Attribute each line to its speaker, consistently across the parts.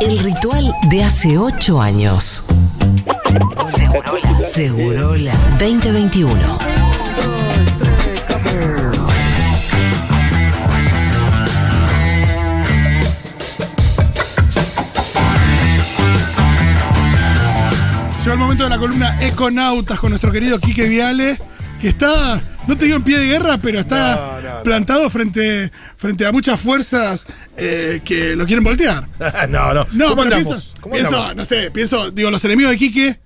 Speaker 1: El ritual de hace ocho años. Segurola. Segurola 2021.
Speaker 2: Llegó el momento de la columna Econautas con nuestro querido Quique Viale, que está, no te digo en pie de guerra, pero está Plantado frente, frente a muchas fuerzas eh, que lo quieren voltear.
Speaker 3: no, no.
Speaker 2: No,
Speaker 3: ¿Cómo
Speaker 2: pero pienso,
Speaker 3: ¿Cómo
Speaker 2: pienso, no sé, pienso, digo, los enemigos de Quique,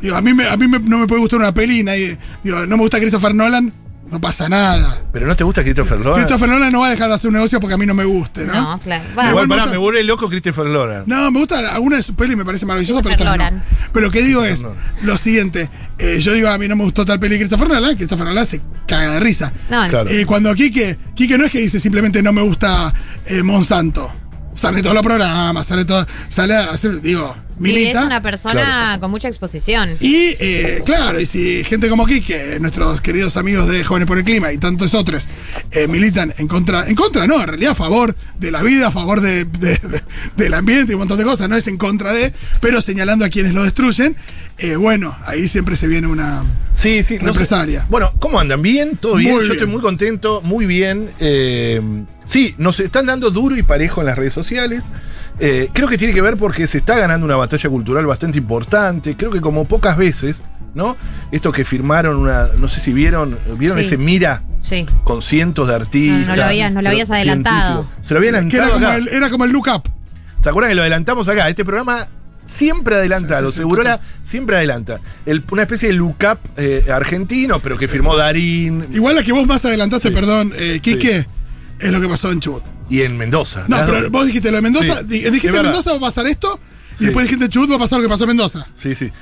Speaker 2: digo, a mí, me, a mí me- no me puede gustar una peli, nadie, digo, no me gusta Christopher Nolan, no pasa nada.
Speaker 3: Pero no te gusta Christopher Nolan.
Speaker 2: Christopher Nolan no va a dejar de hacer un negocio porque a mí no me guste, ¿no?
Speaker 4: No, claro.
Speaker 2: Igual me
Speaker 3: pará,
Speaker 2: gusta-
Speaker 3: me vuelve loco Christopher Nolan.
Speaker 2: No, me gustan algunas de sus pelis, me parece maravilloso, pero no. Pero lo que digo es lo siguiente. eh, yo digo, a mí no me gustó tal peli de Christopher Nolan, Christopher Nolan se caga de risa.
Speaker 4: No,
Speaker 3: Claro.
Speaker 2: Eh, cuando Quique, Quique no es que dice simplemente no me gusta eh, Monsanto. Sale todos los programas, sale todo, sale a hacer, digo,
Speaker 4: sí, es
Speaker 2: milita.
Speaker 4: una persona con mucha exposición.
Speaker 2: Y eh, claro, y si gente como Quique, nuestros queridos amigos de Jóvenes por el Clima y tantos otros, eh, militan en contra, en contra no, en realidad a favor de la vida, a favor de, de- de- del ambiente y un montón de cosas, no es en contra de, pero señalando a quienes lo destruyen, eh, bueno, ahí siempre se viene una...
Speaker 3: Sí, sí. no sé. Bueno, ¿cómo andan? ¿Bien? ¿Todo bien?
Speaker 2: Muy
Speaker 3: Yo
Speaker 2: bien.
Speaker 3: estoy muy contento, muy bien. Eh, sí, nos están dando duro y parejo en las redes sociales. Eh, creo que tiene que ver porque se está ganando una batalla cultural bastante importante. Creo que como pocas veces, ¿no? Esto que firmaron una. No sé si vieron. ¿Vieron
Speaker 4: Sí.
Speaker 3: ese Mira?
Speaker 4: Sí.
Speaker 3: Con cientos de artistas.
Speaker 4: No, no lo habías- no lo habías adelantado.
Speaker 3: Se lo habían
Speaker 2: Que era
Speaker 3: adelantado
Speaker 2: como, el, era como el look up.
Speaker 3: ¿Se acuerdan que lo adelantamos acá? Este programa siempre adelanta,
Speaker 2: Sí, sí,
Speaker 3: lo
Speaker 2: sí,
Speaker 3: Segurola
Speaker 2: total.
Speaker 3: siempre adelanta. El- una especie de look up eh, argentino, pero que firmó Darín
Speaker 2: Igual la que vos más adelantaste, perdón, eh, Quique, es lo que pasó en Chubut.
Speaker 3: y en Mendoza.
Speaker 2: No, pero
Speaker 3: dos.
Speaker 2: vos dijiste lo de Mendoza, dijiste en. Mendoza va a pasar esto, y después dijiste en Chubut va a pasar lo que pasó en Mendoza.
Speaker 3: Sí, sí.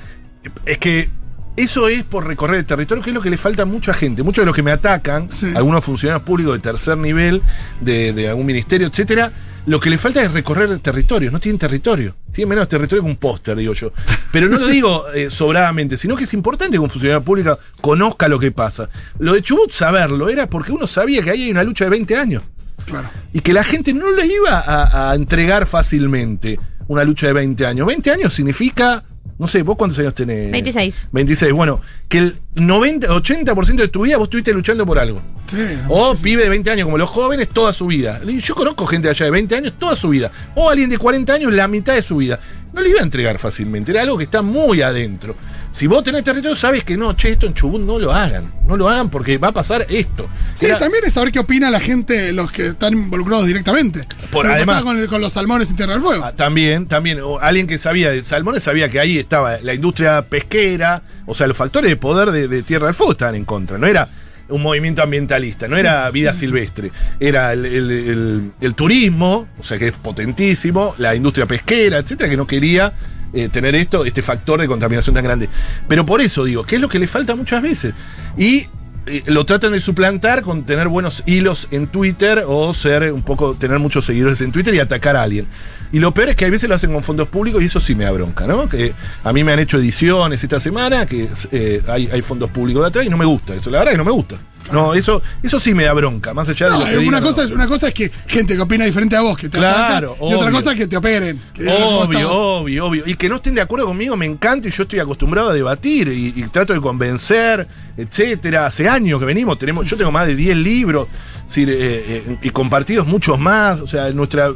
Speaker 3: Es que eso es por recorrer el territorio, que es lo que le falta a mucha gente. Muchos de los que me atacan,
Speaker 2: Sí.
Speaker 3: algunos funcionarios públicos de tercer nivel, de, de algún ministerio, etcétera, lo que le falta es recorrer el territorio. No tienen territorio. Tienen menos territorio que un póster, digo yo. Pero no lo digo eh, sobradamente, sino que es importante que un funcionario público conozca lo que pasa. Lo de Chubut, saberlo, era porque uno sabía que ahí hay una lucha de 20 años
Speaker 2: Claro.
Speaker 3: y que la gente no le iba a, a entregar fácilmente una lucha de 20 años. 20 años significa, no sé, ¿vos cuántos años tenés?
Speaker 4: 26.
Speaker 3: 26, bueno, que el 90, 80% de tu vida vos estuviste luchando por algo.
Speaker 2: Sí,
Speaker 3: O vive de 20 años, como los jóvenes, toda su vida. Yo conozco gente allá de 20 años, toda su vida. O alguien de 40 años, la mitad de su vida. No le iba a entregar fácilmente, era algo que está muy adentro. Si vos tenés territorio, sabes que no, che, esto en Chubut no lo hagan. No lo hagan porque va a pasar esto.
Speaker 2: Sí,
Speaker 3: Era-
Speaker 2: también es saber qué opina la gente, los que están involucrados directamente.
Speaker 3: Por-
Speaker 2: Lo
Speaker 3: además-
Speaker 2: con, el- con los salmones en Tierra del Fuego.
Speaker 3: Ah, también, también. O alguien que sabía de salmones sabía que ahí estaba la industria pesquera. O sea, los factores de poder de, de Tierra del Fuego estaban en contra. No era un movimiento ambientalista, no
Speaker 2: Sí,
Speaker 3: era vida
Speaker 2: sí.
Speaker 3: silvestre. Era el, el- el- el turismo, o sea que es potentísimo, la industria pesquera, etcétera, que no quería eh, tener esto, este factor de contaminación tan grande. Pero por eso digo, que es lo que le falta muchas veces. Y eh, lo tratan de suplantar con tener buenos hilos en Twitter o ser un poco, tener muchos seguidores en Twitter y atacar a alguien. Y lo peor es que a veces lo hacen con fondos públicos y eso sí me da bronca, ¿no? Que a mí me han hecho ediciones esta semana, que eh, hay, hay fondos públicos de atrás y no me gusta eso, la verdad que no me gusta. No, eso, eso sí me da bronca, más allá de lo que
Speaker 2: una, cosa
Speaker 3: no.
Speaker 2: es, una cosa es que gente que opina diferente a vos, que te
Speaker 3: Claro,
Speaker 2: ataca, y otra cosa es que te operen. que
Speaker 3: Obvio, obvio, obvio. Y que no estén de acuerdo conmigo me encanta y yo estoy acostumbrado a debatir y, y trato de convencer, etcétera. Hace años que venimos, tenemos, yo tengo más de 10 libros decir, eh, eh, y compartidos muchos más. O sea, en nuestra,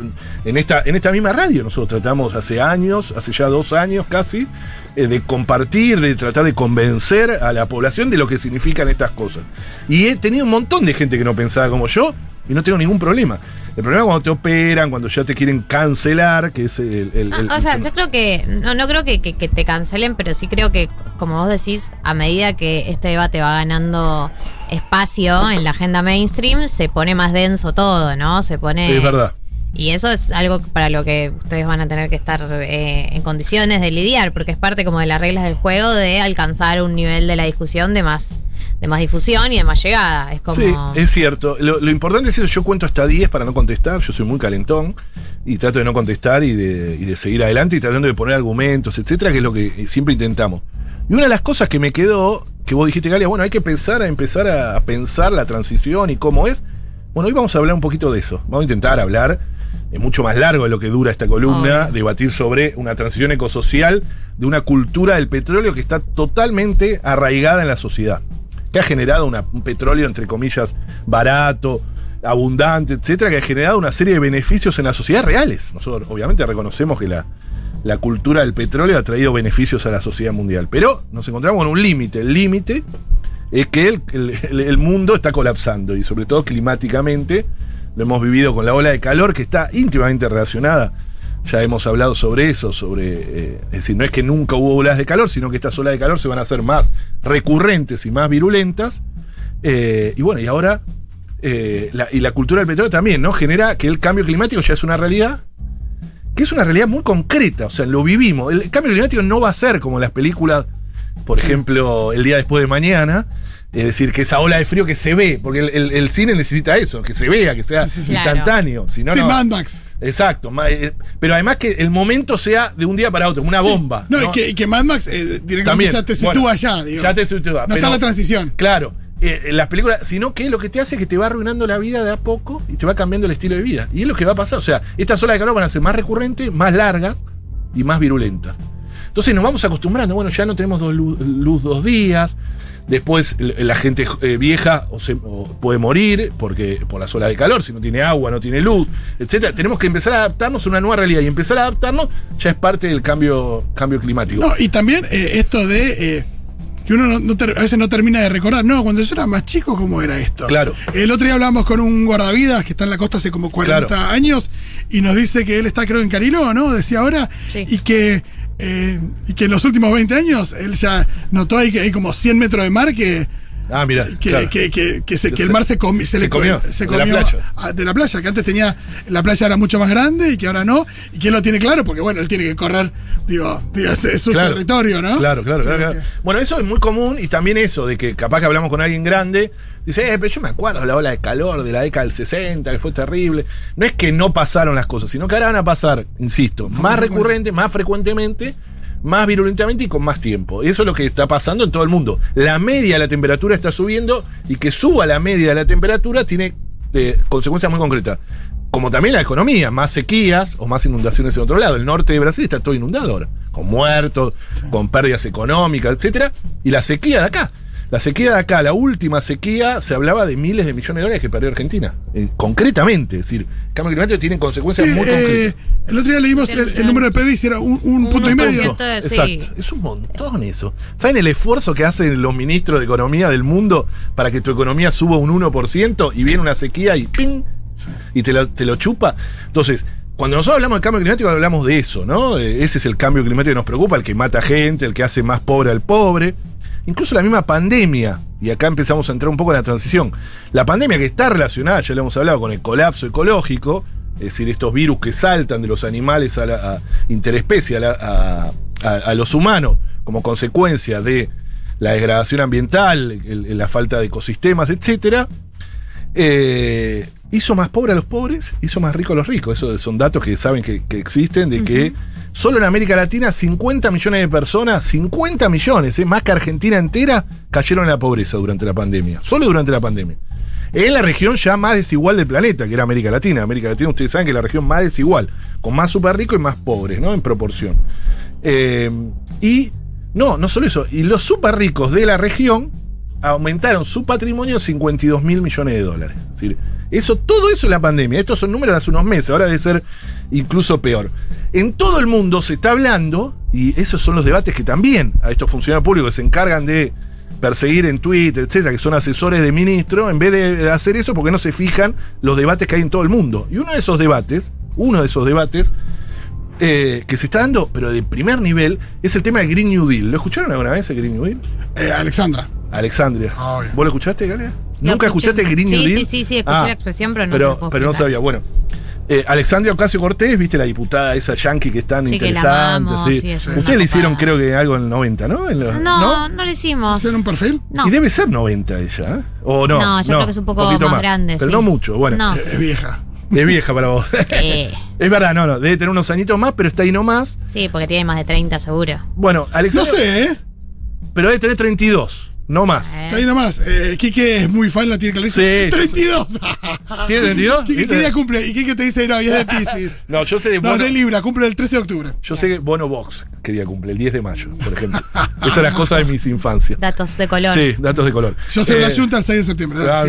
Speaker 3: en esta, en esta misma radio nosotros tratamos hace años, hace ya dos años casi, eh, de compartir, de tratar de convencer a la población de lo que significan estas cosas. Y he tenido un montón de gente que no pensaba como yo y no tengo ningún problema. El problema es cuando te operan, cuando ya te quieren cancelar, que es el. el-
Speaker 4: No,
Speaker 3: el-
Speaker 4: o sea,
Speaker 3: el-
Speaker 4: yo creo que, no, no creo que, que- que te cancelen, pero sí creo que, como vos decís, a medida que este debate va ganando espacio en la agenda mainstream, se pone más denso todo, ¿no? Se pone...
Speaker 3: es verdad.
Speaker 4: Y eso es algo para lo que ustedes van a tener que estar eh, en condiciones de lidiar, porque es parte como de las reglas del juego de alcanzar un nivel de la discusión de más, de más difusión y de más llegada. Es como...
Speaker 3: Sí, es cierto. Lo, lo importante es eso. Yo cuento hasta 10 para no contestar. Yo soy muy calentón y trato de no contestar y de, y de seguir adelante y tratando de poner argumentos, etcétera, que es lo que siempre intentamos. Y una de las cosas que me quedó, que vos dijiste, Galia, bueno, hay que pensar a empezar a pensar la transición y cómo es. Bueno, hoy vamos a hablar un poquito de eso. Vamos a intentar hablar es mucho más largo de lo que dura esta columna, debatir sobre una transición ecosocial de una cultura del petróleo que está totalmente arraigada en la sociedad, que ha generado una- un petróleo, entre comillas, barato, abundante, etcétera, que ha generado una serie de beneficios en la sociedad reales. Nosotros obviamente reconocemos que la, la cultura del petróleo ha traído beneficios a la sociedad mundial, pero nos encontramos con un límite. El límite es que el, el- mundo está colapsando y sobre todo climáticamente lo hemos vivido con la ola de calor que está íntimamente relacionada. Ya hemos hablado sobre eso, sobre, eh, es decir, no es que nunca hubo olas de calor, sino que estas olas de calor se van a hacer más recurrentes y más virulentas. Eh, y bueno, y ahora, eh, la, y la cultura del petróleo también, ¿no? Genera que el cambio climático ya es una realidad, que es una realidad muy concreta, o sea, lo vivimos. El cambio climático no va a ser como las películas, por ejemplo, El día después de mañana, es decir, que esa ola de frío que se ve, porque el, el- el cine necesita eso, que se vea, que sea
Speaker 2: Sí, sí, sí.
Speaker 3: instantáneo. Si no,
Speaker 2: sí,
Speaker 3: no-
Speaker 2: Mad Max.
Speaker 3: Exacto, eh, pero además que el momento sea de un día para otro, una
Speaker 2: Sí.
Speaker 3: bomba.
Speaker 2: No, Y, que, y que Mad Max eh, directamente
Speaker 3: También,
Speaker 2: ya te sitúa
Speaker 3: bueno,
Speaker 2: allá, digo.
Speaker 3: Ya te sitúa.
Speaker 2: No
Speaker 3: pero-
Speaker 2: está la transición.
Speaker 3: Claro. Eh, en las películas, sino que lo que te hace es que te va arruinando la vida de a poco y te va cambiando el estilo de vida. Y es lo que va a pasar. O sea, estas olas de calor van a ser más recurrentes, más largas y más virulentas. Entonces nos vamos acostumbrando. Bueno, ya no tenemos luz, dos días. Después l- la gente eh, vieja o se- puede morir porque por las olas de calor, si no tiene agua, no tiene luz, etcétera. Tenemos que empezar a adaptarnos a una nueva realidad y empezar a adaptarnos ya es parte del cambio, cambio climático.
Speaker 2: No, y también eh, esto de eh, que uno no- no ter- a veces no termina de recordar. No, cuando yo era más chico, ¿cómo era esto?
Speaker 3: Claro.
Speaker 2: El otro día hablamos con un guardavidas que está en la costa hace como 40
Speaker 3: Claro.
Speaker 2: años y nos dice que él está, creo, en Cariló, ¿no? Decía ahora.
Speaker 4: Sí.
Speaker 2: Y que. eh, y que en los últimos 20 años él ya notó ahí que hay como 100 metros de mar que,
Speaker 3: Ah, mira.
Speaker 2: que,
Speaker 3: claro.
Speaker 2: que, que, que se- que el mar se, comi- se,
Speaker 3: se
Speaker 2: le
Speaker 3: comió,
Speaker 2: se
Speaker 3: de la playa.
Speaker 2: a- de la playa, que antes tenía, la playa era mucho más grande y que ahora no, y que él lo tiene claro, porque bueno, él tiene que correr, digo, digo, es, es su
Speaker 3: Claro.
Speaker 2: territorio, ¿no?
Speaker 3: Claro, claro, Bueno, eso es muy común y también eso de que capaz que hablamos con alguien grande, dice, eh, pero yo me acuerdo de la ola de calor de la década del 60, que fue terrible. No es que no pasaron las cosas, sino que ahora van a pasar, insisto, más recurrente, más frecuentemente, más virulentamente y con más tiempo. Eso es lo que está pasando en todo el mundo. La media de la temperatura está subiendo y que suba la media de la temperatura tiene eh, consecuencias muy concretas. Como también la economía, más sequías o más inundaciones en otro lado. El norte de Brasil está todo inundado ahora, con muertos, con pérdidas económicas, etcétera. Y la sequía de acá. La sequía de acá, la última sequía, se hablaba de miles de millones de dólares que perdió Argentina. Eh, concretamente, es decir, el cambio climático tiene consecuencias
Speaker 2: Sí,
Speaker 3: muy
Speaker 2: eh,
Speaker 3: concretas.
Speaker 2: el otro día leímos el, el número de PBI, si era un, un punto y medio.
Speaker 4: sí.
Speaker 3: Exacto. Es un montón eso. ¿Saben el esfuerzo que hacen los ministros de Economía del mundo para que tu economía suba un 1% y viene una sequía y ¡ping! Y te lo, te lo chupa? Entonces, cuando nosotros hablamos de cambio climático, hablamos de eso, ¿no? Eh, Ese es el cambio climático que nos preocupa, el que mata gente, el que hace más pobre al pobre. Incluso la misma pandemia, y acá empezamos a entrar un poco en la transición. La pandemia que está relacionada, ya lo hemos hablado, con el colapso ecológico, es decir, estos virus que saltan de los animales a la interespecie, a, los humanos, como consecuencia de la degradación ambiental, la falta de ecosistemas, etcétera, eh, hizo más pobre a los pobres, hizo más rico a los ricos. Esos son datos que saben que existen, de que solo en América Latina 50 millones de personas, 50 millones, eh, más que Argentina entera, cayeron en la pobreza durante la pandemia. Solo durante la pandemia. En la región ya más desigual del planeta, que era América Latina. América Latina, ustedes saben que es la región más desigual, con más super ricos y más pobres, ¿no? En proporción. Eh, y no, no solo eso, y los super ricos de la región aumentaron su patrimonio 52 mil millones de dólares. Es decir, eso, todo eso en la pandemia. Estos son números de hace unos meses, ahora debe ser incluso peor. En todo el mundo se está hablando, y esos son los debates que también a estos funcionarios públicos que se encargan de perseguir en Twitter, etcétera, que son asesores de ministro, en vez de hacer eso, porque no se fijan los debates que hay en todo el mundo. Y uno de esos debates, uno de esos debates, eh, que se está dando, pero de primer nivel, es el tema del Green New Deal. ¿Lo escucharon alguna vez el Green New Deal?
Speaker 2: Eh, Alexandra.
Speaker 3: Alexandria.
Speaker 2: Obvio.
Speaker 3: ¿Vos lo escuchaste, Galia? ¿Nunca
Speaker 4: escuché.
Speaker 3: escuchaste Green New
Speaker 4: Sí,
Speaker 3: Deal?
Speaker 4: sí, sí, sí, escuché la expresión, pero no
Speaker 3: Pero, pero no sabía. Bueno, eh, Alexandria Ocasio Cortés, viste la diputada esa yankee que es tan
Speaker 4: Sí,
Speaker 3: interesante. sí.
Speaker 4: sí,
Speaker 3: Ustedes le hicieron, creo que algo en el 90, ¿no? En los-
Speaker 4: No, no, lo hicimos.
Speaker 2: ¿Hicieron un perfil?
Speaker 4: No.
Speaker 3: Y debe ser 90 ella, ¿eh? ¿O no?
Speaker 4: No, yo creo que es un poco más grande,
Speaker 3: Pero
Speaker 4: sí.
Speaker 3: no mucho, bueno.
Speaker 4: No.
Speaker 2: Es vieja.
Speaker 3: Es vieja para vos.
Speaker 4: Eh,
Speaker 3: es verdad, no, no. Debe tener unos añitos más, pero está ahí nomás.
Speaker 4: sí, porque tiene más de 30 seguro.
Speaker 3: Bueno,
Speaker 2: No
Speaker 3: Alexandria.
Speaker 2: sé, ¿eh?
Speaker 3: Pero debe tener 32, no más.
Speaker 2: Está ahí nomás. Eh, Quique es muy fan, la tiene clarísima.
Speaker 3: Sí, sí,
Speaker 2: 32.
Speaker 3: ¿Tiene sentido?
Speaker 2: ¿Qué, qué día cumple? ¿Y qué te dice? No, y es de Pisces.
Speaker 3: No, yo sé de
Speaker 2: No,
Speaker 3: Bono,
Speaker 2: de Libra, cumple el 13 de octubre.
Speaker 3: yo sé que Bono Box, que día cumple, el 10 de mayo, por ejemplo. Esas eran las cosas de mis infancias.
Speaker 4: Datos de color.
Speaker 3: Sí, datos de color.
Speaker 2: Yo sé la
Speaker 3: Eh,
Speaker 2: Junta el 6 de septiembre.
Speaker 3: Ah,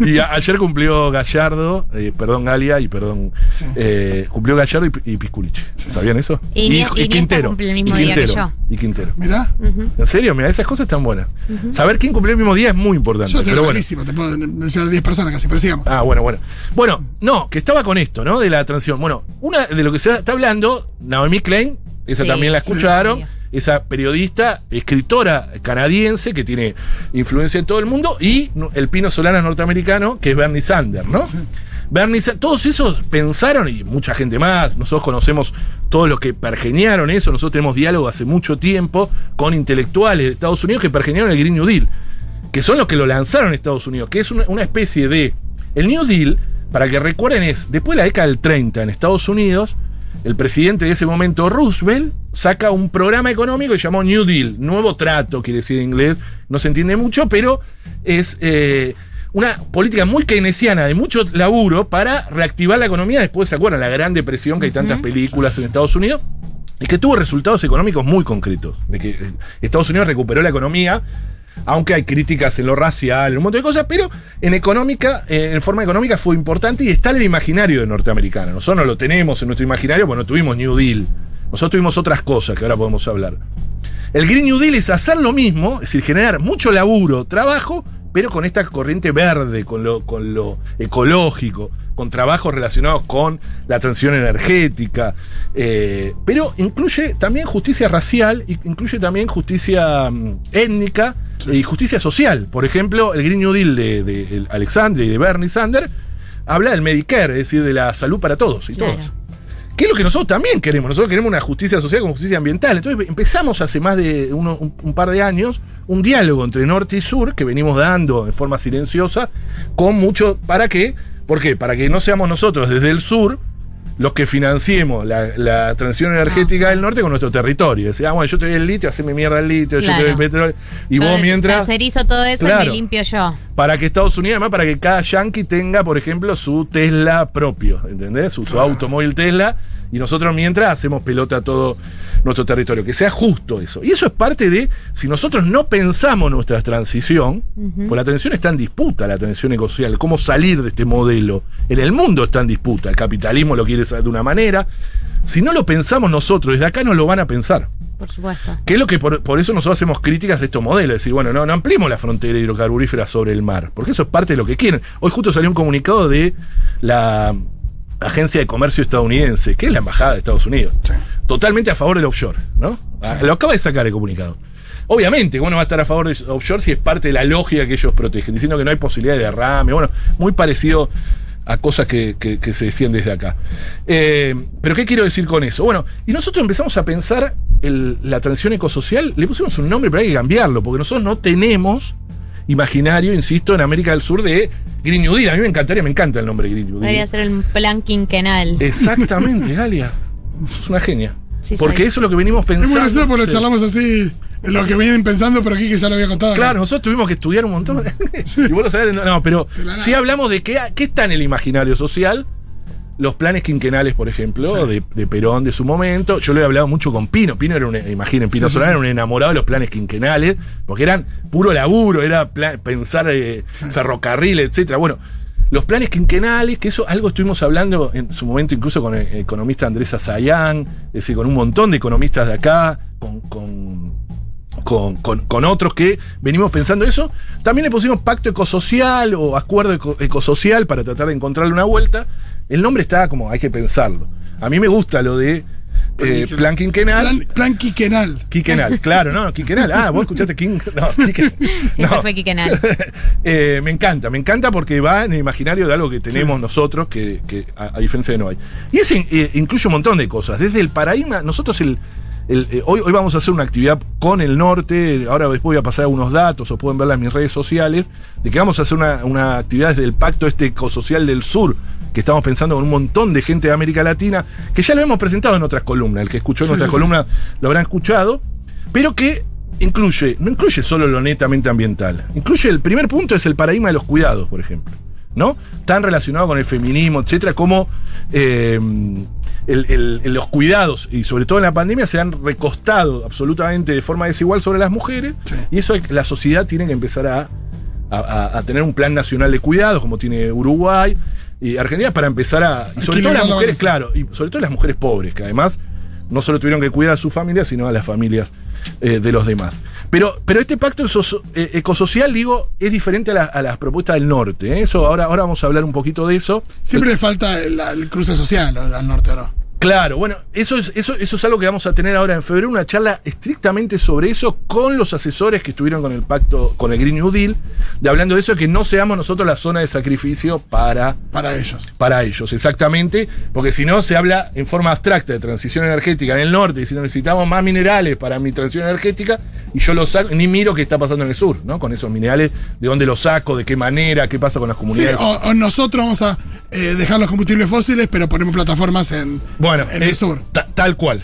Speaker 3: y a- ayer cumplió Gallardo, eh, perdón Galia y perdón.
Speaker 2: Sí.
Speaker 3: eh, cumplió Gallardo y, y Pisculiche. ¿Sabían eso?
Speaker 4: Y cumple el mismo
Speaker 3: y
Speaker 4: día que
Speaker 3: Quintero,
Speaker 4: yo.
Speaker 3: Y Quintero.
Speaker 2: Mirá,
Speaker 3: ¿En serio? Mira, esas cosas están buenas. Saber quién cumplió el mismo día es muy importante.
Speaker 2: yo estoy
Speaker 3: pero bueno.
Speaker 2: buenísimo, te puedo mencionar 10 personas casi, pero sigamos.
Speaker 3: Ah, bueno, bueno. Bueno, no, que estaba con esto, ¿no? De la transición. Bueno, una de lo que se está hablando, Naomi Klein, esa
Speaker 4: Sí,
Speaker 3: también la escucharon, esa periodista, escritora canadiense que tiene influencia en todo el mundo, y el pino solano norteamericano, que es Bernie Sanders, ¿no? Bernie Sa- todos esos pensaron, y mucha gente más, nosotros conocemos todos los que pergeniaron eso, nosotros tenemos diálogo hace mucho tiempo con intelectuales de Estados Unidos que pergeniaron el Green New Deal que son los que lo lanzaron en Estados Unidos, que es una, una especie de... El New Deal, para que recuerden, es, después de la década del 30 en Estados Unidos, el presidente de ese momento, Roosevelt, saca un programa económico que llamó New Deal, nuevo trato, quiere decir en inglés, no se entiende mucho, pero es eh, una política muy keynesiana de mucho laburo para reactivar la economía después, ¿se acuerdan? La Gran Depresión, que hay tantas películas en Estados Unidos, y que tuvo resultados económicos muy concretos, de que eh, Estados Unidos recuperó la economía, aunque hay críticas en lo racial, en un montón de cosas, pero en económica, eh, en forma económica fue importante y está en el imaginario de norteamericano. Nosotros no lo tenemos en nuestro imaginario, porque no tuvimos New Deal. Nosotros tuvimos otras cosas que ahora podemos hablar. El Green New Deal es hacer lo mismo, es decir, generar mucho laburo, trabajo, pero con esta corriente verde, con lo, con lo ecológico, con trabajos relacionados con la transición energética, eh, pero incluye también justicia racial, y incluye también justicia mm, étnica y justicia social. Por ejemplo, el Green New Deal de, de Alexandre y de Bernie Sanders habla del Medicare, es decir, de la salud para todos y
Speaker 4: Claro.
Speaker 3: todas. ¿Qué es lo que nosotros también queremos? Nosotros queremos una justicia social con justicia ambiental. Entonces empezamos hace más de uno- un, un par de años un diálogo entre norte y sur que venimos dando en forma silenciosa con mucho... ¿Para qué? ¿Por qué? Para que no seamos nosotros desde el sur los que financiemos la, la transición energética del norte con nuestro territorio. Decía, ah, bueno, yo te doy el litio, haceme mierda el litio, yo te doy el petróleo. Y vos mientras...
Speaker 4: Tercerizo todo eso y me limpio yo.
Speaker 3: Para que Estados Unidos, además, para que cada yankee tenga, por ejemplo, su Tesla propio, ¿entendés? Su, su automóvil Tesla. Y nosotros mientras hacemos pelota a todo nuestro territorio. Que sea justo eso. Y eso es parte de, si nosotros no pensamos nuestra transición, pues la transición está en disputa, la transición ecosocial, cómo salir de este modelo. En el mundo está en disputa, el capitalismo lo quiere de una manera. Si no lo pensamos nosotros, desde acá no lo van a pensar.
Speaker 4: Por supuesto.
Speaker 3: Que es lo que por, por eso nosotros hacemos críticas de estos modelos, decir, bueno, no, no ampliemos la frontera hidrocarburífera sobre el mar, porque eso es parte de lo que quieren. Hoy justo salió un comunicado de la Agencia de Comercio estadounidense, que es la embajada de Estados Unidos, totalmente a favor del offshore, ¿no? Lo acaba de sacar el comunicado. Obviamente, uno va a estar a favor de offshore si es parte de la lógica que ellos protegen, diciendo que no hay posibilidad de derrame, bueno, muy parecido a cosas que, que- que se decían desde acá. Eh, Pero ¿qué quiero decir con eso? Bueno, y nosotros empezamos a pensar el- la transición ecosocial, le pusimos un nombre, pero hay que cambiarlo, porque nosotros no tenemos imaginario, insisto, en América del Sur de Green New Deal. A mí me encantaría, me encanta el nombre Green New
Speaker 4: Debería
Speaker 3: Deal.
Speaker 4: ser el plan quinquenal.
Speaker 3: Exactamente, Galia. Es una genia.
Speaker 4: Sí,
Speaker 3: porque
Speaker 4: soy.
Speaker 3: eso es lo que venimos
Speaker 2: Es
Speaker 3: pensando.
Speaker 2: muy gracioso porque charlamos así, lo que vienen pensando, pero aquí que ya lo había contado.
Speaker 3: Claro, nosotros tuvimos que estudiar un montón. y vos lo sabés, no, no, pero sí hablamos de qué, qué está en el imaginario social. Los planes quinquenales, por ejemplo,
Speaker 2: Sí.
Speaker 3: de, de Perón de su momento. Yo lo he hablado mucho con Pino. Pino era un, imaginen, Pino
Speaker 2: Sí,
Speaker 3: Solana
Speaker 2: sí.
Speaker 3: era un enamorado de los planes quinquenales, porque eran puro laburo, era pensar eh, ferrocarril, etcétera. Bueno, los planes quinquenales, que eso algo estuvimos hablando en su momento incluso con el economista Andrés Azayán, es decir, con un montón de economistas de acá, con, con con, con- con otros que venimos pensando eso. También le pusimos pacto ecosocial o acuerdo eco- ecosocial para tratar de encontrarle una vuelta. El nombre está como, hay que pensarlo. A mí me gusta lo de eh, plan quinquenal.
Speaker 2: Plan, plan Quiquenal.
Speaker 3: Quinquenal, claro, ¿no? Quinquenal. Ah, vos escuchaste King. No, Quique-
Speaker 4: Siempre
Speaker 3: no.
Speaker 4: fue quinquenal.
Speaker 3: Eh, me encanta, me encanta porque va en el imaginario de algo que tenemos nosotros, que, que a, a diferencia de no hay. Y ese eh, incluye un montón de cosas. Desde el paradigma, nosotros el, el, eh, hoy, hoy vamos a hacer una actividad con el norte, ahora después voy a pasar algunos datos, o pueden verla en mis redes sociales, de que vamos a hacer una, una actividad desde el pacto este ecosocial del sur, que estamos pensando con un montón de gente de América Latina, que ya lo hemos presentado en otras columnas, el que escuchó
Speaker 2: Sí,
Speaker 3: nuestras
Speaker 2: sí, sí.
Speaker 3: columnas lo habrán escuchado, pero que incluye, no incluye solo lo netamente ambiental, incluye el primer punto es el paradigma de los cuidados, por ejemplo. ¿no? Tan relacionado con el feminismo, etcétera, como eh, el- el- el- los cuidados, y sobre todo en la pandemia, se han recostado absolutamente de forma desigual sobre las mujeres.
Speaker 2: Sí.
Speaker 3: Y eso la sociedad tiene que empezar a, a- a- a tener un plan nacional de cuidados, como tiene Uruguay y Argentina, para empezar a. Y sobre todo las mujeres, claro, y sobre todo las mujeres pobres, que además no solo tuvieron que cuidar a su familia, sino a las familias eh, de los demás. Pero, pero este pacto eh, ecosocial, digo, es diferente a, la- a las propuestas del norte. ¿eh? Eso ahora, ahora vamos a hablar un poquito de eso.
Speaker 2: Siempre le falta el, el cruce social al norte, ¿o ¿no?
Speaker 3: Claro, bueno, eso es, eso, eso es algo que vamos a tener ahora en febrero, una charla estrictamente sobre eso con los asesores que estuvieron con el pacto, con el Green New Deal, de hablando de eso, que no seamos nosotros la zona de sacrificio para,
Speaker 2: Para ellos.
Speaker 3: para ellos, exactamente, porque si no se habla en forma abstracta de transición energética en el norte, y si no necesitamos más minerales para mi transición energética, y yo los saco, ni miro qué está pasando en el sur, ¿no? Con esos minerales, de dónde los saco, de qué manera, qué pasa con las
Speaker 2: Sí,
Speaker 3: comunidades.
Speaker 2: o, o nosotros vamos a eh, dejar los combustibles fósiles, pero ponemos plataformas en,
Speaker 3: Bueno,
Speaker 2: en el sur.
Speaker 3: ta- tal cual.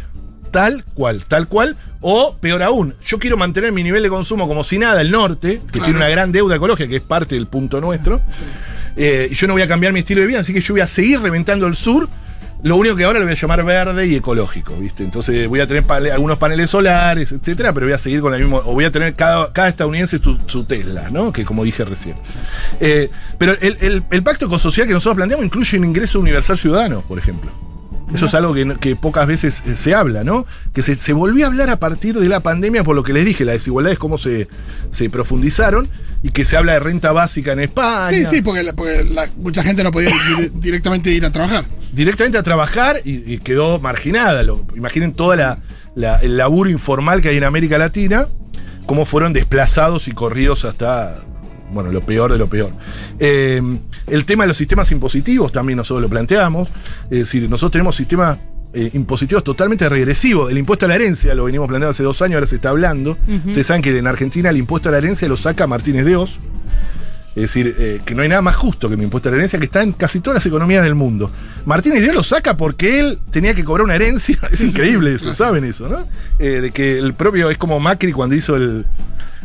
Speaker 3: Tal cual, tal cual. O peor aún, yo quiero mantener mi nivel de consumo como si nada, el norte, que
Speaker 2: Claro.
Speaker 3: tiene una gran deuda ecológica, que es parte del punto nuestro.
Speaker 2: Sí.
Speaker 3: Eh, y yo no voy a cambiar mi estilo de vida, así que yo voy a seguir reventando el sur. Lo único que ahora lo voy a llamar verde y ecológico, ¿viste? Entonces voy a tener pale- algunos paneles solares, etcétera, pero voy a seguir con la misma. O voy a tener cada, cada estadounidense su, su Tesla, ¿no? Que como dije recién. Eh, pero el, el- el pacto ecosocial que nosotros planteamos incluye un ingreso universal ciudadano, por ejemplo. Eso es algo que, pocas veces eh, se habla, ¿no? Que se, se volvió a hablar a partir de la pandemia, por lo que les dije, las desigualdades, cómo se, se profundizaron, y que se habla de renta básica en España.
Speaker 2: Sí, sí, porque, la- porque la- mucha gente no podía ir- directamente ir a trabajar.
Speaker 3: directamente a trabajar y, y quedó marginada. Lo- imaginen toda la, la- el laburo informal que hay en América Latina, cómo fueron desplazados y corridos hasta, bueno, lo peor de lo peor. Eh, el tema de los sistemas impositivos también nosotros lo planteamos. Es decir, nosotros tenemos sistemas eh, impositivos totalmente regresivos. El impuesto a la herencia lo venimos planteando hace dos años, ahora se está hablando. Ustedes saben que en Argentina el impuesto a la herencia lo saca Martínez de Oz. Es decir, eh, que no hay nada más justo que un impuesto a la herencia que está en casi todas las economías del mundo. Martínez Díaz lo saca porque él tenía que cobrar una herencia. Es
Speaker 2: Sí,
Speaker 3: increíble
Speaker 2: sí,
Speaker 3: eso, saben eso, ¿no? Eh, de que el propio es como Macri cuando hizo el,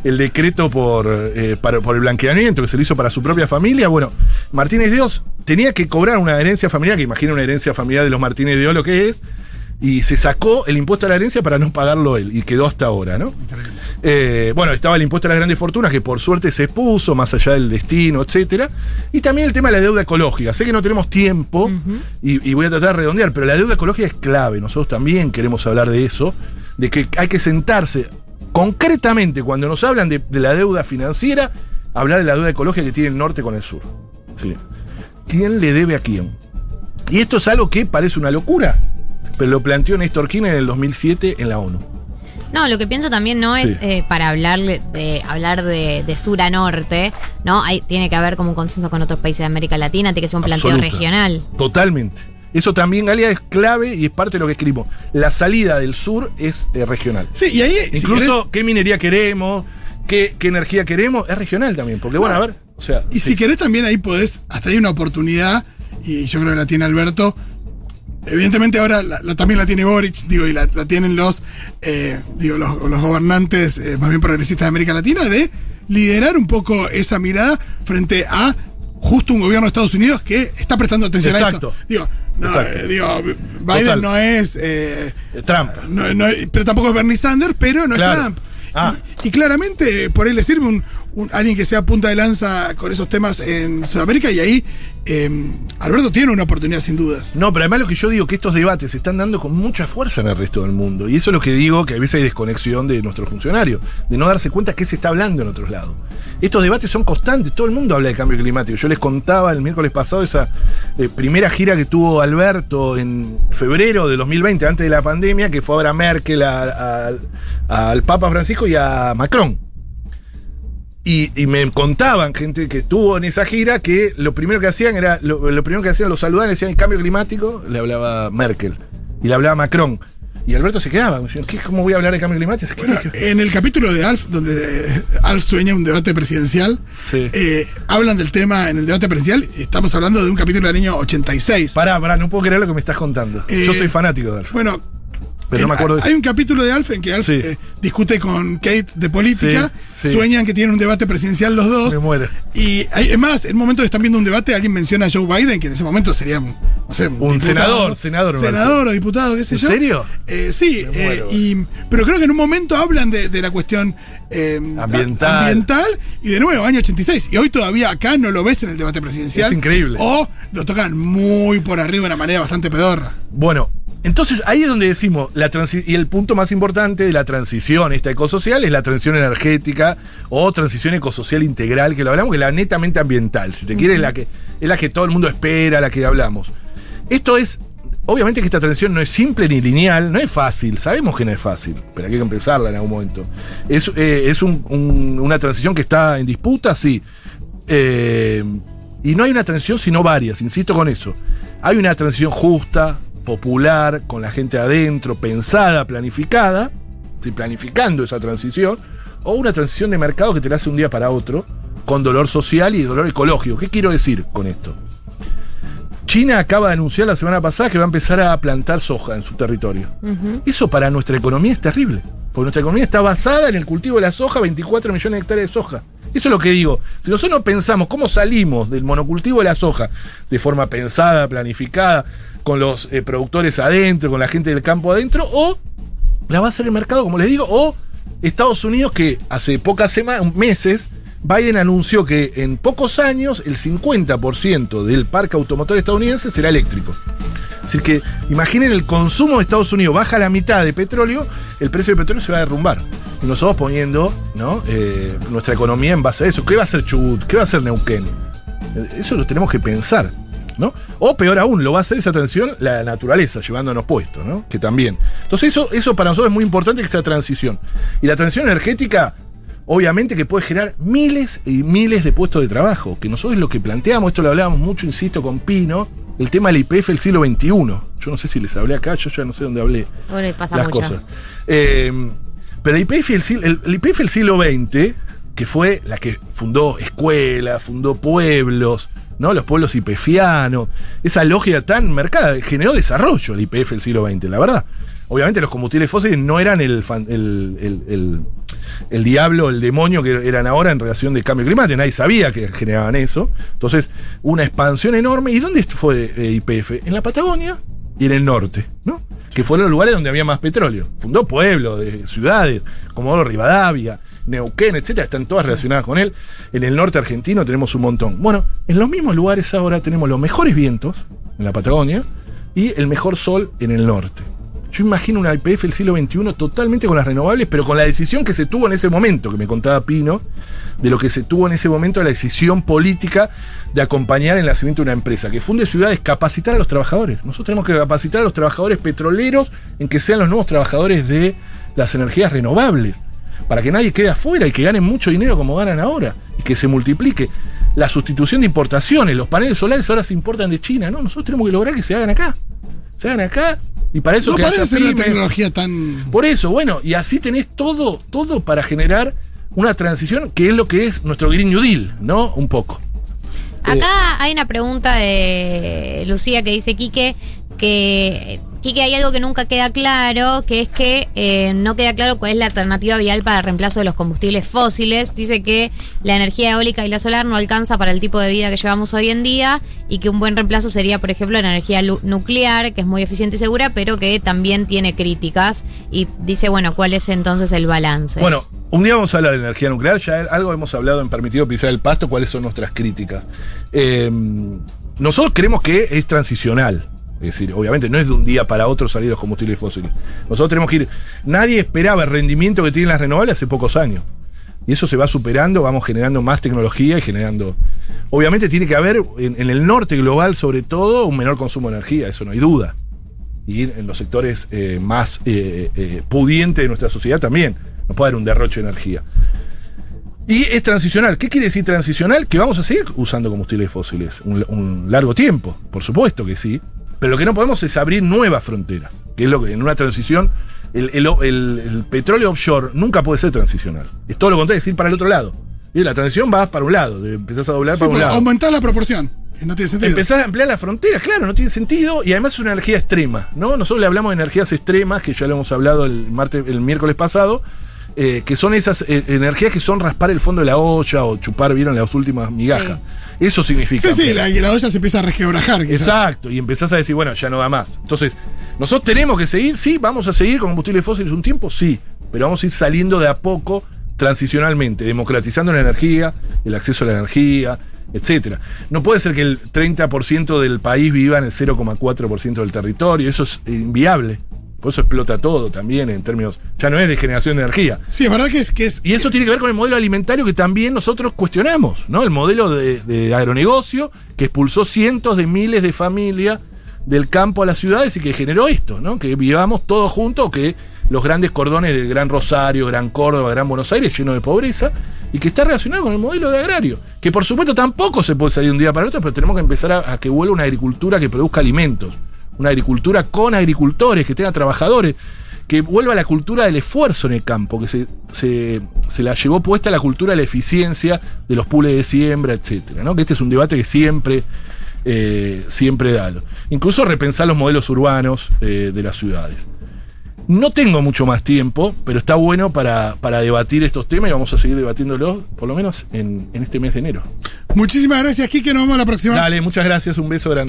Speaker 3: el decreto por, eh, para- por el blanqueamiento que se lo hizo para su propia familia. Bueno, Martínez Dios tenía que cobrar una herencia familiar, que imagina una herencia familiar de los Martínez Dios lo que es, y se sacó el impuesto a la herencia para no pagarlo él, y quedó hasta ahora, ¿no? Eh, bueno, estaba el impuesto a las grandes fortunas, que por suerte se puso, más allá del destino, etcétera. Y también el tema de la deuda ecológica. Sé que no tenemos tiempo y, y voy a tratar de redondear, pero la deuda ecológica es clave. Nosotros también queremos hablar de eso, de que hay que sentarse concretamente cuando nos hablan de, de la deuda financiera, hablar de la deuda ecológica que tiene el norte con el sur. Sí. ¿Quién le debe a quién? Y esto es algo que parece una locura, pero lo planteó Néstor Kirchner en el 2007 en la ONU.
Speaker 4: No, lo que pienso también no es
Speaker 3: Sí.
Speaker 4: eh, para hablarle de hablar de, de sur a norte, ¿no? Hay, tiene que haber como un consenso con otros países de América Latina, tiene que ser un planteo
Speaker 3: Absoluta.
Speaker 4: regional.
Speaker 3: Totalmente. Eso también, Galia, es clave y es parte de lo que escribimos. La salida del sur es eh, regional.
Speaker 2: Sí, y ahí. si
Speaker 3: Incluso qué minería queremos, qué, qué energía queremos, es regional también. Porque, bueno, a ver, o sea.
Speaker 2: Y
Speaker 3: sí.
Speaker 2: si querés también ahí podés, hasta hay una oportunidad, y yo creo que la tiene Alberto. Evidentemente ahora la- la- también la tiene Boric, digo, y la, la tienen los, eh, digo, los, los gobernantes eh, más bien progresistas de América Latina, de liderar un poco esa mirada frente a justo un gobierno de Estados Unidos que está prestando atención
Speaker 3: Exacto.
Speaker 2: a eso. Digo, no,
Speaker 3: Exacto.
Speaker 2: eh, digo, Biden
Speaker 3: Total.
Speaker 2: no es... eh,
Speaker 3: Trump.
Speaker 2: no- no- pero tampoco es Bernie Sanders, pero no
Speaker 3: Claro.
Speaker 2: es Trump.
Speaker 3: Ah.
Speaker 2: Y, y claramente por él le sirve un, un- alguien que sea punta de lanza con esos temas en Sudamérica y ahí eh, Alberto tiene una oportunidad sin dudas.
Speaker 3: No, pero además lo que yo digo que estos debates se están dando con mucha fuerza en el resto del mundo. Y eso es lo que digo, que a veces hay desconexión de nuestros funcionarios, de no darse cuenta que se está hablando en otros lados. Estos debates son constantes, todo el mundo habla de cambio climático. Yo les contaba el miércoles pasado esa eh, primera gira que tuvo Alberto en febrero de 2020, antes de la pandemia, que fue ahora Merkel, a- a- al Papa Francisco y a Macron. Y, y me contaban gente que estuvo en esa gira que lo primero que hacían era, lo, lo primero que hacían los saludaban, decían el cambio climático, le hablaba Merkel y le hablaba Macron. Y Alberto se quedaba, me decían, ¿qué, ¿cómo voy a hablar de cambio climático? ¿Qué-
Speaker 2: Bueno,
Speaker 3: qué-
Speaker 2: en el capítulo de Alf, donde eh, Alf sueña un debate presidencial,
Speaker 3: Sí.
Speaker 2: eh, hablan del tema en el debate presidencial. Estamos hablando de un capítulo del año 86.
Speaker 3: Pará, pará, no puedo creer lo que me estás contando.
Speaker 2: Eh,
Speaker 3: Yo soy fanático de Alf.
Speaker 2: Bueno,
Speaker 3: Pero no me acuerdo de
Speaker 2: Hay un capítulo de Alf en que Alf
Speaker 3: Sí.
Speaker 2: eh, discute con Kate de política,
Speaker 3: Sí, sí.
Speaker 2: sueñan que tienen un debate presidencial los dos.
Speaker 3: Me muero.
Speaker 2: Y hay- es más, en un momento que están viendo un debate, alguien menciona a Joe Biden, que en ese momento sería un, no sé,
Speaker 3: Un senador, senador,
Speaker 2: senador o diputado, qué sé
Speaker 3: ¿En
Speaker 2: yo.
Speaker 3: serio?
Speaker 2: Eh, sí,
Speaker 3: Me muero.
Speaker 2: eh, y, pero creo que en un momento hablan de, de la cuestión eh,
Speaker 3: Ambiental.
Speaker 2: ambiental, y de nuevo, año 86. Y hoy todavía acá no lo ves en el debate presidencial.
Speaker 3: Es increíble.
Speaker 2: O lo tocan muy por arriba de una manera bastante pedorra.
Speaker 3: Bueno, entonces ahí es donde decimos, la y el punto más importante de la transición esta ecosocial es la transición energética o transición ecosocial integral, que lo hablamos, que es la netamente ambiental, si te quieres, es la que, es la que todo el mundo espera, la que hablamos. Esto es, obviamente que esta transición no es simple ni lineal, no es fácil, sabemos que no es fácil, pero hay que empezarla en algún momento. Es, eh, es un- un- una transición que está en disputa, sí. Eh, y no hay una transición sino varias, insisto con eso. Hay una transición justa, popular, con la gente adentro, pensada, planificada, ¿sí? planificando esa transición, o una transición de mercado que te la hace un día para otro, con dolor social y dolor ecológico. ¿Qué quiero decir con esto? China acaba de anunciar la semana pasada que va a empezar a plantar soja en su territorio. Eso para nuestra economía es terrible. Porque nuestra economía está basada en el cultivo de la soja, 24 millones de hectáreas de soja. Eso es lo que digo. Si nosotros no pensamos cómo salimos del monocultivo de la soja de forma pensada, planificada, con los eh, productores adentro, con la gente del campo adentro, o la va a hacer el mercado, como les digo, o Estados Unidos, que hace pocas semanas, meses, Biden anunció que en pocos años el 50% del parque automotor estadounidense será eléctrico. Es decir, que imaginen el consumo de Estados Unidos baja la mitad de petróleo, el precio del petróleo se va a derrumbar. Y nosotros poniendo. Eh, nuestra economía en base a eso. ¿Qué va a hacer Chubut? ¿Qué va a hacer Neuquén? Eso lo tenemos que pensar. ¿No? O peor aún, lo va a hacer esa transición la naturaleza, llevándonos puestos, ¿no? Que también. Entonces, eso, eso para nosotros es muy importante que sea transición. Y la transición energética, obviamente que puede generar miles y miles de puestos de trabajo. Que nosotros es lo que planteamos, esto lo hablábamos mucho, insisto, con Pino, el tema del IPF del siglo XXI. Yo no sé si les hablé acá, yo ya no sé dónde hablé
Speaker 4: Bueno, y pasa
Speaker 3: las
Speaker 4: mucho.
Speaker 3: cosas. Eh, pero el IPF, del el, el IPF del siglo XX, que fue la que fundó escuelas, fundó pueblos, ¿no? Los pueblos IPFianos, esa lógica tan marcada, generó desarrollo el IPF del siglo XX, la verdad. Obviamente los combustibles fósiles no eran el, el, el- el- diablo, el demonio que eran ahora en relación de cambio climático, nadie sabía que generaban eso. Entonces, una expansión enorme. ¿Y dónde fue eh, IPF? En la Patagonia y en el norte, ¿no? Que fueron los lugares donde había más petróleo. Fundó pueblos, de ciudades, como Rivadavia, Neuquén, etcétera, están todas relacionadas con él. En el norte argentino tenemos un montón. Bueno, en los mismos lugares ahora tenemos los mejores vientos en la Patagonia y el mejor sol en el norte. Yo imagino una IPF del siglo XXI totalmente con las renovables, pero con la decisión que se tuvo en ese momento, que me contaba Pino, de lo que se tuvo en ese momento, la decisión política de acompañar el nacimiento de una empresa que funde ciudades, capacitar a los trabajadores. Nosotros tenemos que capacitar a los trabajadores petroleros en que sean los nuevos trabajadores de las energías renovables, para que nadie quede afuera y que ganen mucho dinero como ganan ahora, y que se multiplique. La sustitución de importaciones, los paneles solares ahora se importan de China, ¿no? Nosotros tenemos que lograr que se hagan acá. Se hagan acá, y para eso
Speaker 2: No
Speaker 3: que
Speaker 2: parece ser una tecnología tan.
Speaker 3: Por eso, bueno, y así tenés todo, todo para generar una transición que es lo que es nuestro Green New Deal, ¿no? Un poco.
Speaker 4: Acá hay una pregunta de Lucía que dice Quique que Quique hay algo que nunca queda claro, que es que eh, no queda claro cuál es la alternativa vial para el reemplazo de los combustibles fósiles. Dice que la energía eólica y la solar no alcanza para el tipo de vida que llevamos hoy en día y que un buen reemplazo sería, por ejemplo, la energía nuclear, que es muy eficiente y segura, pero que también tiene críticas. Y dice, bueno, ¿cuál es entonces el balance?
Speaker 3: Bueno, un día vamos a hablar de energía nuclear, ya algo hemos hablado en Permitido Pisar el Pasto, cuáles son nuestras críticas. Eh, nosotros creemos que es transicional. Es decir, obviamente no es de un día para otro salir los combustibles fósiles. Nosotros tenemos que ir. Nadie esperaba el rendimiento que tienen las renovables hace pocos años. Y eso se va superando, vamos generando más tecnología y generando. Obviamente tiene que haber, en, el norte global sobre todo, un menor consumo de energía, eso no hay duda. Y en los sectores eh, más eh, eh, pudientes de nuestra sociedad también. No puede haber un derroche de energía. Y es transicional. ¿Qué quiere decir transicional? Que vamos a seguir usando combustibles fósiles un largo tiempo, por supuesto que sí. Pero lo que no podemos es abrir nuevas fronteras, que es lo que en una transición, el, el- el- el petróleo offshore nunca puede ser transicional. Es todo lo contrario, es ir para el otro lado. Y la transición va para un lado, empezás a doblar
Speaker 2: Sí,
Speaker 3: para un lado.
Speaker 2: aumentar la proporción. No tiene sentido.
Speaker 3: Empezás a ampliar las fronteras, claro, no tiene sentido. Y además es una energía extrema, ¿no? Nosotros le hablamos de energías extremas, que ya lo hemos hablado el, martes, el miércoles pasado, eh, que son esas eh, energías que son raspar el fondo de la olla o chupar, vieron, las últimas migajas. Eso significa.
Speaker 2: Sí, sí, la, y la olla se empieza a resquebrajar. quizás.
Speaker 3: Exacto, y empezás a decir, bueno, ya no da más. Entonces, nosotros tenemos que seguir, sí, vamos a seguir con combustibles fósiles un tiempo, sí, pero vamos a ir saliendo de a poco transicionalmente, democratizando la energía, el acceso a la energía, etcétera. No puede ser que el 30% del país viva en el 0,4% del territorio, eso es inviable. Por eso explota todo también en términos. Ya no es de generación de energía.
Speaker 2: Sí, es verdad que es. Que es
Speaker 3: Y eso tiene que ver con el modelo alimentario que también nosotros cuestionamos, ¿no? El modelo de, de agronegocio que expulsó cientos de miles de familias del campo a las ciudades y que generó esto, ¿no? Que vivamos todos juntos, que los grandes cordones del Gran Rosario, Gran Córdoba, Gran Buenos Aires, lleno de pobreza, y que está relacionado con el modelo de agrario, que por supuesto tampoco se puede salir de un día para otro, pero tenemos que empezar a, a que vuelva una agricultura que produzca alimentos, una agricultura con agricultores, que tenga trabajadores, que vuelva la cultura del esfuerzo en el campo, que se, se, se la llevó puesta la cultura de la eficiencia, de los pules de siembra, etcétera, ¿no? Que este es un debate que siempre, eh, siempre da. Incluso repensar los modelos urbanos eh, de las ciudades. No tengo mucho más tiempo, pero está bueno para, para debatir estos temas y vamos a seguir debatiéndolos, por lo menos en, en este mes de enero.
Speaker 2: Muchísimas gracias, Kike. Nos vemos la próxima.
Speaker 3: Dale, muchas gracias, un beso grande.